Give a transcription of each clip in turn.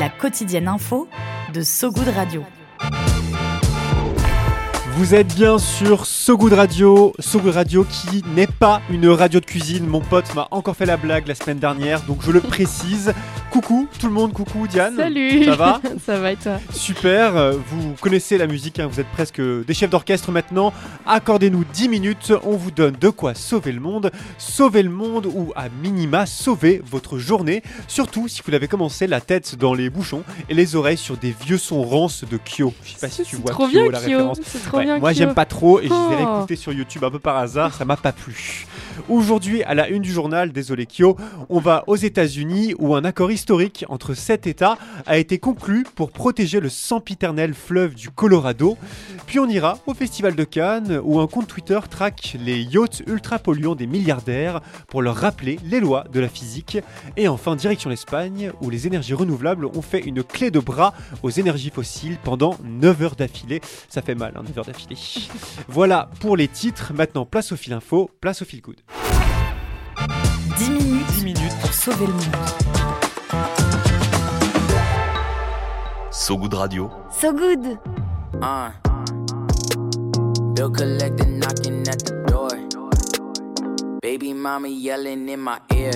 La quotidienne info de So Good Radio. Vous êtes bien sur So Good Radio, So Good Radio qui n'est pas une radio de cuisine. Mon pote m'a encore fait la blague la semaine dernière, donc je le précise. Coucou tout le monde, coucou Diane. Salut. Ça va Ça va et toi Super, euh, vous connaissez la musique, hein, vous êtes presque des chefs d'orchestre maintenant. Accordez-nous 10 minutes, on vous donne de quoi sauver le monde. Sauver le monde ou à minima sauver votre journée. Surtout si vous l'avez commencé la tête dans les bouchons et les oreilles sur des vieux sons rances de Kyo. Je sais pas si tu vois trop Kyo, bien la Kyo. référence. C'est trop Ouais, bien moi j'aime pas trop et je les ai Oh. réécoutés sur YouTube un peu par hasard, ça m'a pas plu. Aujourd'hui, à la une du journal, désolé Kyo, on va aux États-Unis où un accord historique entre sept États a été conclu pour protéger le sempiternel fleuve du Colorado. Puis on ira au Festival de Cannes où un compte Twitter traque les yachts ultra polluants des milliardaires pour leur rappeler les lois de la physique. Et enfin, direction l'Espagne où les énergies renouvelables ont fait une clé de bras aux énergies fossiles pendant 9 heures d'affilée. Ça fait mal, hein, 9 heures d'affilée. Voilà pour les titres. Maintenant, place au fil info, place au fil good. 10 minutes, 10 minutes. pour sauver le monde. So Good Radio. So Good Uh. Bill collector knocking at the door. Baby mama yelling in my ear.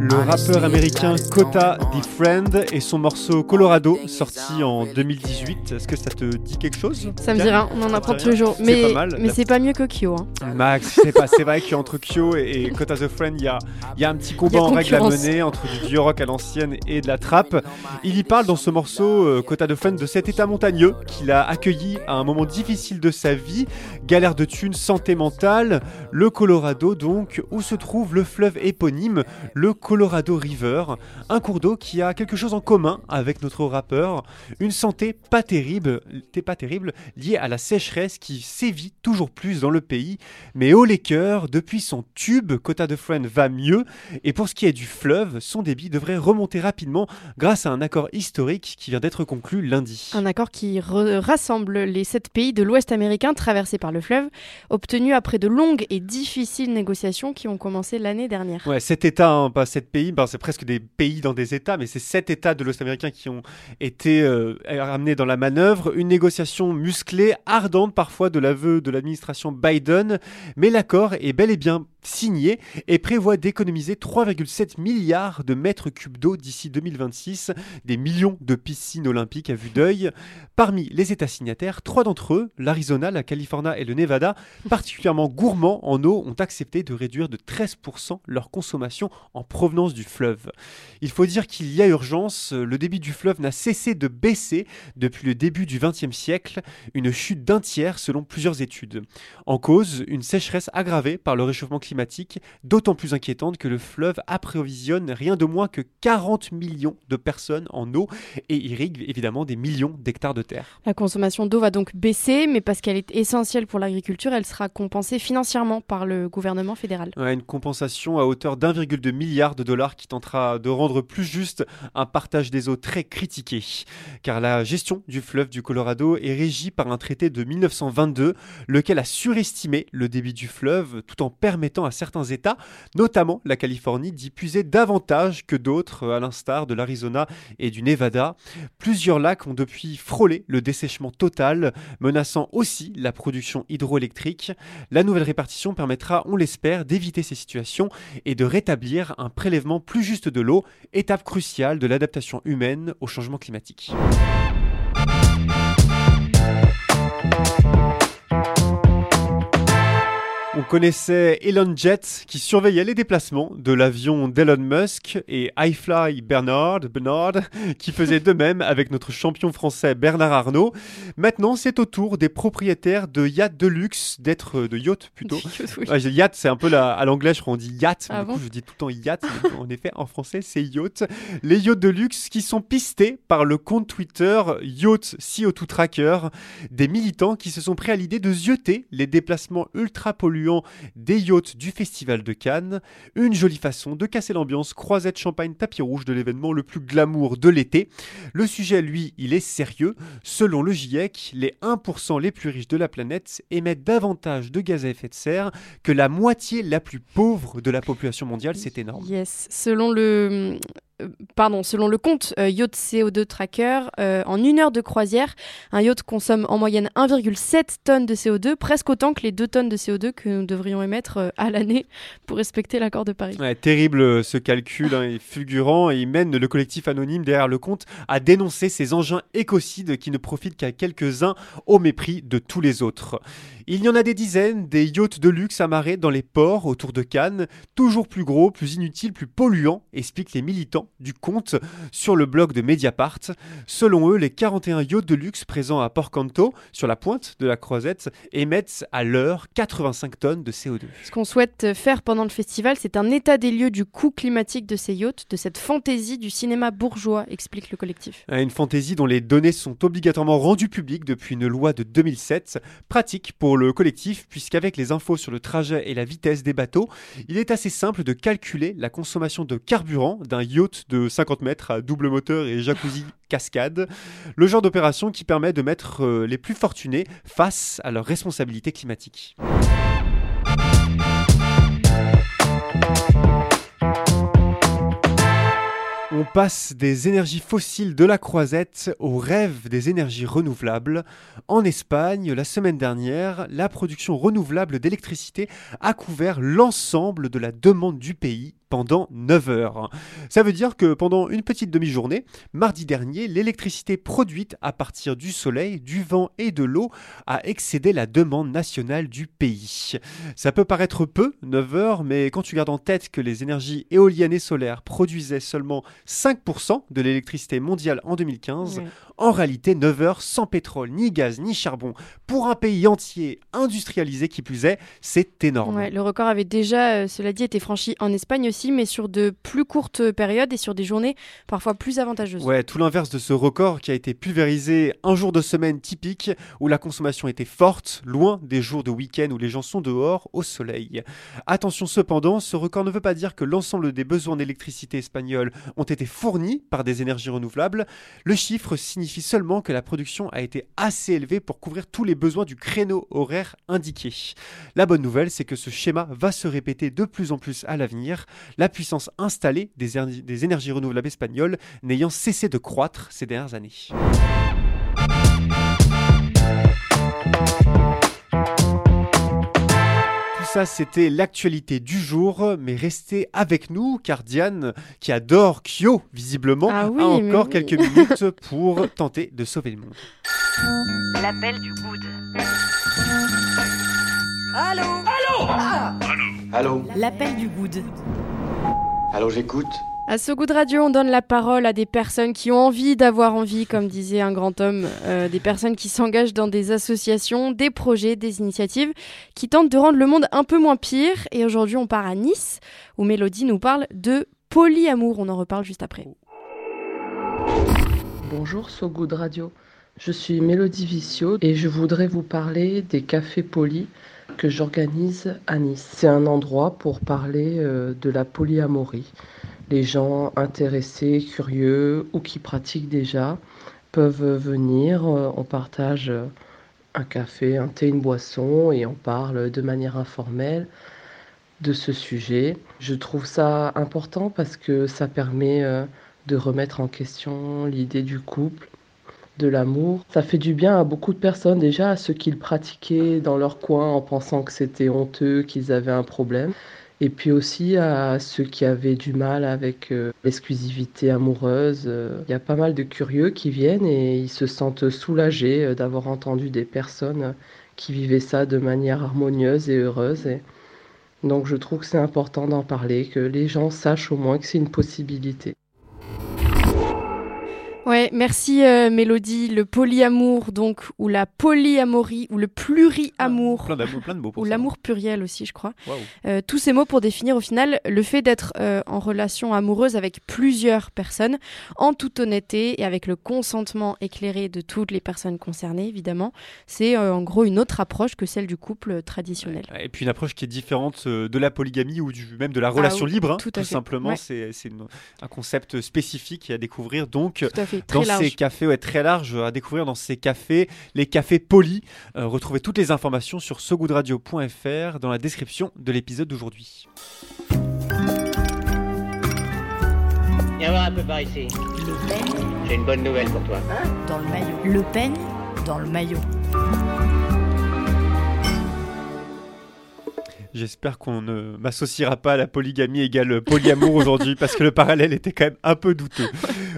Le rappeur américain Kota Friend et son morceau Colorado, sorti en 2018. Est-ce que ça te dit quelque chose Ça me dit rien, on en apprend tous les jours. C'est Mais, pas mal. mais c'est pas mieux que Kyo. Hein. Max, c'est pas, c'est vrai qu'entre Kyo et, et Kota the Friend, il y a, y a un petit combat en règle à concurrence. mener entre du vieux rock à l'ancienne et de la trappe. Il y parle dans ce morceau, euh, Kota the Friend, de cet état montagneux qu'il a accueilli à un moment difficile de sa vie, galère de thunes, santé mentale, le Colorado donc, où se trouve le fleuve éponyme, le Colorado River, un cours d'eau qui a quelque chose en commun avec notre rappeur, une santé pas terrible, pas terrible, liée à la sécheresse qui sévit toujours plus dans le pays. Mais les cœurs, depuis son tube, Kota de Friend va mieux. Et pour ce qui est du fleuve, son débit devrait remonter rapidement grâce à un accord historique qui vient d'être conclu lundi. Un accord qui rassemble les sept pays de l'Ouest américain traversés par le fleuve, obtenu après de longues et difficiles négociations qui ont commencé l'année dernière. Ouais, sept États, hein, pas pays, ben, c'est presque des pays dans des États, mais c'est sept États de l'Ouest américain qui ont été euh, ramenés dans la manœuvre. Une négociation musclée, ardente parfois de l'aveu de l'administration Biden, mais l'accord est bel et bien signé et prévoit d'économiser 3,7 milliards de mètres cubes d'eau d'ici 2026, des millions de piscines olympiques à vue d'œil. Parmi les États signataires, trois d'entre eux, l'Arizona, la Californie et le Nevada, particulièrement gourmands en eau, ont accepté de réduire de 13% leur consommation en provenance du fleuve. Il faut dire qu'il y a urgence, le débit du fleuve n'a cessé de baisser depuis le début du XXe siècle, une chute d'un tiers selon plusieurs études. En cause, une sécheresse aggravée par le réchauffement climatique, d'autant plus inquiétante que le fleuve approvisionne rien de moins que 40 millions de personnes en eau et irrigue évidemment des millions d'hectares de terre. La consommation d'eau va donc baisser, mais parce qu'elle est essentielle pour l'agriculture, elle sera compensée financièrement par le gouvernement fédéral. Ouais, une compensation à hauteur d'1,2 milliard de dollars qui tentera de rendre plus juste un partage des eaux très critiqué. Car la gestion du fleuve du Colorado est régie par un traité de 1922, lequel a surestimé le débit du fleuve tout en permettant à certains États, notamment la Californie, d'y puiser davantage que d'autres, à l'instar de l'Arizona et du Nevada. Plusieurs lacs ont depuis frôlé le dessèchement total, menaçant aussi la production hydroélectrique. La nouvelle répartition permettra, on l'espère, d'éviter ces situations et de rétablir un prélèvement plus juste de l'eau, étape cruciale de l'adaptation humaine au changement climatique. On connaissait Elon Jet qui surveillait les déplacements de l'avion d'Elon Musk et iFly Bernard, Bernard qui faisait de même avec notre champion français Bernard Arnault. Maintenant, c'est au tour des propriétaires de yachts de luxe d'être de yacht plutôt. Ouais, yacht, c'est un peu la, à l'anglais, je crois on dit yacht, Ah du coup je dis tout le temps yacht. en effet, en français, c'est yacht. Les yachts de luxe qui sont pistés par le compte Twitter Yacht CO2 Tracker, des militants qui se sont pris à l'idée de zioter les déplacements ultra polluants des yachts du Festival de Cannes. Une jolie façon de casser l'ambiance croisette champagne tapis rouge de l'événement le plus glamour de l'été. Le sujet, lui, il est sérieux. Selon le GIEC, les 1% les plus riches de la planète émettent davantage de gaz à effet de serre que la moitié la plus pauvre de la population mondiale. C'est énorme. Yes. Selon le, pardon, selon le compte euh, Yacht CO2 Tracker, euh, en une heure de croisière, un yacht consomme en moyenne 1,7 tonnes de CO2, presque autant que les 2 tonnes de CO2 que nous devrions émettre euh, à l'année pour respecter l'accord de Paris. Terrible euh, ce calcul hein, fulgurant et il mène le collectif anonyme derrière le compte à dénoncer ces engins écocides qui ne profitent qu'à quelques-uns au mépris de tous les autres. Il y en a des dizaines, des yachts de luxe amarrés dans les ports autour de Cannes, toujours plus gros, plus inutiles, plus polluants, expliquent les militants du compte sur le blog de Mediapart. Selon eux, les 41 yachts de luxe présents à Port Canto, sur la pointe de la croisette, émettent à l'heure 85 tonnes de CO2. Ce qu'on souhaite faire pendant le festival, c'est un état des lieux du coût climatique de ces yachts, de cette fantaisie du cinéma bourgeois, explique le collectif. Une fantaisie dont les données sont obligatoirement rendues publiques depuis une loi de 2007, pratique pour le collectif puisqu'avec les infos sur le trajet et la vitesse des bateaux, il est assez simple de calculer la consommation de carburant d'un yacht de 50 mètres à double moteur et jacuzzi cascade, le genre d'opération qui permet de mettre euh, les plus fortunés face à leurs responsabilités climatiques. Passe des énergies fossiles de la croisette au rêve des énergies renouvelables. En Espagne, la semaine dernière, la production renouvelable d'électricité a couvert l'ensemble de la demande du pays pendant 9 heures. Ça veut dire que pendant une petite demi-journée, mardi dernier, l'électricité produite à partir du soleil, du vent et de l'eau a excédé la demande nationale du pays. Ça peut paraître peu, 9 heures, mais quand tu gardes en tête que les énergies éoliennes et solaires produisaient seulement 5% de l'électricité mondiale en 2015, Ouais. en réalité 9 heures sans pétrole, ni gaz, ni charbon, pour un pays entier industrialisé qui plus est, c'est énorme. Ouais, le record avait déjà, euh, cela dit, été franchi en Espagne aussi, mais sur de plus courtes périodes et sur des journées parfois plus avantageuses. Ouais, tout l'inverse de ce record qui a été pulvérisé un jour de semaine typique où la consommation était forte, loin des jours de week-end où les gens sont dehors au soleil. Attention cependant, ce record ne veut pas dire que l'ensemble des besoins d'électricité espagnols ont été fournis par des énergies renouvelables. Le chiffre signifie seulement que la production a été assez élevée pour couvrir tous les besoins du créneau horaire indiqué. La bonne nouvelle, c'est que ce schéma va se répéter de plus en plus à l'avenir, la puissance installée des, éner- des énergies renouvelables espagnoles n'ayant cessé de croître ces dernières années. Tout ça, c'était l'actualité du jour, mais restez avec nous, car Diane, qui adore Kyo, visiblement, Ah oui, a encore oui. quelques minutes pour tenter de sauver le monde. L'appel du good. Allô? L'appel du good. Allô, j'écoute À ce goût de radio, on donne la parole à des personnes qui ont envie d'avoir envie, comme disait un grand homme, euh, des personnes qui s'engagent dans des associations, des projets, des initiatives, qui tentent de rendre le monde un peu moins pire. Et aujourd'hui, on part à Nice, où Mélodie nous parle de polyamour. On en reparle juste après. Bonjour So Good Radio, je suis Mélodie Vicio et je voudrais vous parler des cafés polis que j'organise à Nice. C'est un endroit pour parler euh, de la polyamorie. Les gens intéressés, curieux ou qui pratiquent déjà peuvent venir, euh, on partage un café, un thé, une boisson et on parle de manière informelle de ce sujet. Je trouve ça important parce que ça permet euh, de remettre en question l'idée du couple, de l'amour. Ça fait du bien à beaucoup de personnes, déjà à ceux qui le pratiquaient dans leur coin en pensant que c'était honteux, qu'ils avaient un problème. Et puis aussi à ceux qui avaient du mal avec euh, l'exclusivité amoureuse. Euh, Il y a pas mal de curieux qui viennent et ils se sentent soulagés euh, d'avoir entendu des personnes qui vivaient ça de manière harmonieuse et heureuse. Et Donc je trouve que c'est important d'en parler, que les gens sachent au moins que c'est une possibilité. Ouais, merci euh, Mélodie. Le polyamour, donc, ou la polyamorie, ou le pluriamour. Plein d'amour, plein de mots pour ou l'amour pluriel aussi, je crois. Euh, tous ces mots pour définir au final le fait d'être euh, en relation amoureuse avec plusieurs personnes, en toute honnêteté et avec le consentement éclairé de toutes les personnes concernées, évidemment. C'est en gros une autre approche que celle du couple traditionnel. Et puis une approche qui est différente de la polygamie ou du, même de la relation oui, libre, hein, tout simplement. Ouais. C'est un concept spécifique à découvrir. Donc, Tout à fait, dans très large. ces cafés, ouais, très large à découvrir dans ces cafés, les cafés polis. Euh, retrouvez toutes les informations sur sogoodradio.fr dans la description de l'épisode d'aujourd'hui. Viens voir un peu par ici. J'ai une bonne nouvelle pour toi. Dans le maillot. Le peigne dans le maillot. J'espère qu'on ne m'associera pas à la polygamie égale polyamour aujourd'hui parce que le parallèle était quand même un peu douteux.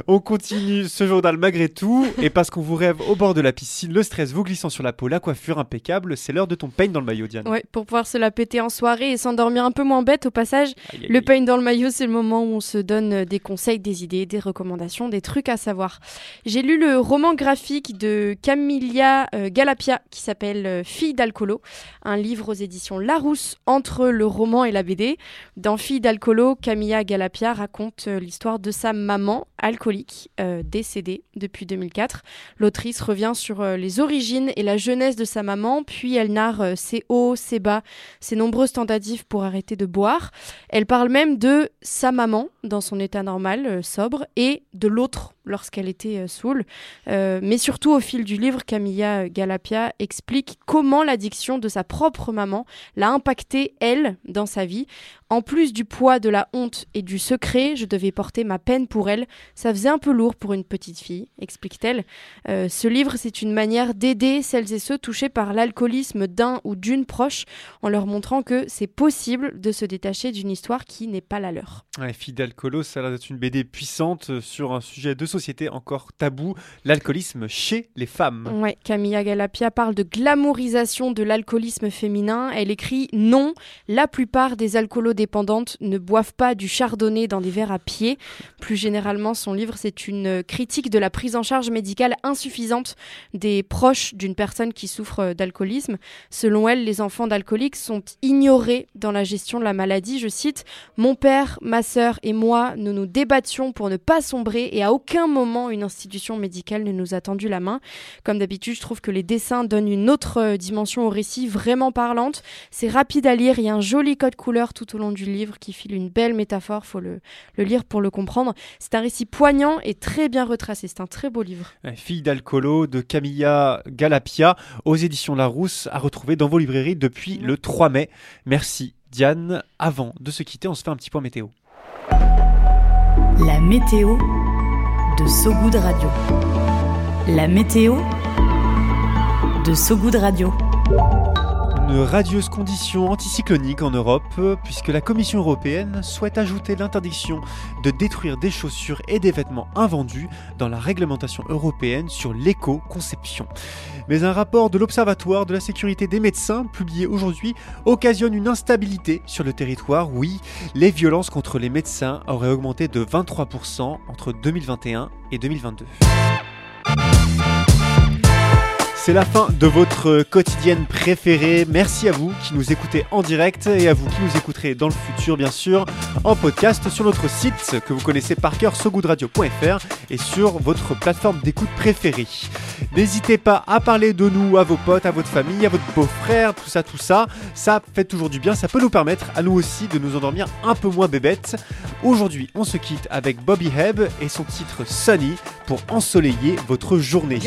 On continue ce journal malgré tout et parce qu'on vous rêve au bord de la piscine, le stress vous glissant sur la peau, la coiffure impeccable, c'est l'heure de ton peigne dans le maillot Diane. Ouais, pour pouvoir se la péter en soirée et s'endormir un peu moins bête au passage. Aïe, aïe, Le peigne dans le maillot, c'est le moment où on se donne euh, des conseils, des idées, des recommandations, des trucs à savoir. J'ai lu le roman graphique de Camilla euh, Galapia qui s'appelle euh, Fille d'alcoolo, un livre aux éditions Larousse entre le roman et la BD. Dans Fille d'alcoolo, Camilla Galapia raconte euh, l'histoire de sa maman alcoolique euh, décédée depuis 2004. L'autrice revient sur euh, les origines et la jeunesse de sa maman, puis elle narre euh, ses hauts, ses bas, ses nombreuses tentatives pour arrêter de boire. Elle parle même de sa maman dans son état normal, sobre, et de l'autre lorsqu'elle était saoule. Mais surtout au fil du livre, Camilla Galapia explique comment l'addiction de sa propre maman l'a impactée, elle, dans sa vie. En plus du poids de la honte et du secret, je devais porter ma peine pour elle. Ça faisait un peu lourd pour une petite fille, explique-t-elle. Euh, ce livre, c'est une manière d'aider celles et ceux touchés par l'alcoolisme d'un ou d'une proche en leur montrant que c'est possible de se détacher d'une histoire qui n'est pas la leur. Ouais, Fille d'alcoolo, ça a l'air d'être une BD puissante euh, sur un sujet de société encore tabou, l'alcoolisme chez les femmes. Ouais, Camilla Galapia parle de glamourisation de l'alcoolisme féminin. Elle écrit Non, la plupart des ne boivent pas du chardonnay dans des verres à pied. Plus généralement, son livre, c'est une critique de la prise en charge médicale insuffisante des proches d'une personne qui souffre d'alcoolisme. Selon elle, les enfants d'alcooliques sont ignorés dans la gestion de la maladie. Je cite Mon père, ma sœur et moi, nous nous débattions pour ne pas sombrer et à aucun moment une institution médicale ne nous a tendu la main. Comme d'habitude, je trouve que les dessins donnent une autre dimension au récit vraiment parlante. C'est rapide à lire, il y a un joli code couleur tout au long du livre qui file une belle métaphore, faut le, le lire pour le comprendre. C'est un récit poignant et très bien retracé, c'est un très beau livre. Fille d'alcoolo de Camilla Galapia aux éditions Larousse à retrouver dans vos librairies depuis le 3 mai. Merci Diane. Avant de se quitter, on se fait un petit point météo. La météo de Sogoud Radio. La météo de Sogoud Radio. Une radieuse condition anticyclonique en Europe, puisque la Commission européenne souhaite ajouter l'interdiction de détruire des chaussures et des vêtements invendus dans la réglementation européenne sur l'éco-conception. Mais un rapport de l'Observatoire de la sécurité des médecins, publié aujourd'hui, occasionne une instabilité sur le territoire. Oui, les violences contre les médecins auraient augmenté de 23% entre 2021 et 2022. C'est la fin de votre quotidienne préférée. Merci à vous qui nous écoutez en direct et à vous qui nous écouterez dans le futur, bien sûr, en podcast sur notre site que vous connaissez par cœur, sogoodradio.fr et sur votre plateforme d'écoute préférée. N'hésitez pas à parler de nous à vos potes, à votre famille, à votre beau-frère, tout ça, tout ça. Ça fait toujours du bien. Ça peut nous permettre à nous aussi de nous endormir un peu moins bébêtes. Aujourd'hui, on se quitte avec Bobby Hebb et son titre Sunny pour ensoleiller votre journée.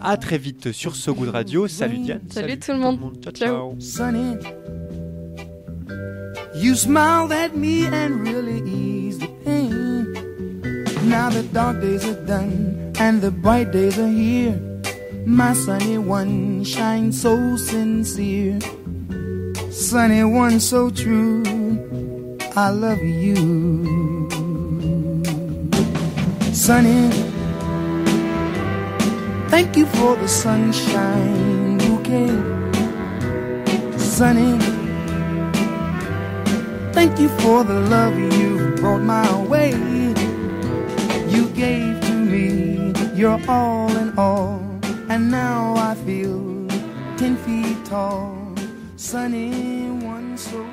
À très vite sur So Good Radio. Salut Diane. Salut, tout le monde. Ciao, Ciao. ciao. Sunny, you smiled at me and really eased the pain. Now the dark days are done and the bright days are here. My sunny one shines so sincere. Sunny one so true. I love you. Sunny, thank you for the sunshine bouquet. Sunny, Thank you for the love you brought my way. You gave to me your all in all, and now I feel ten feet tall. Sunny one so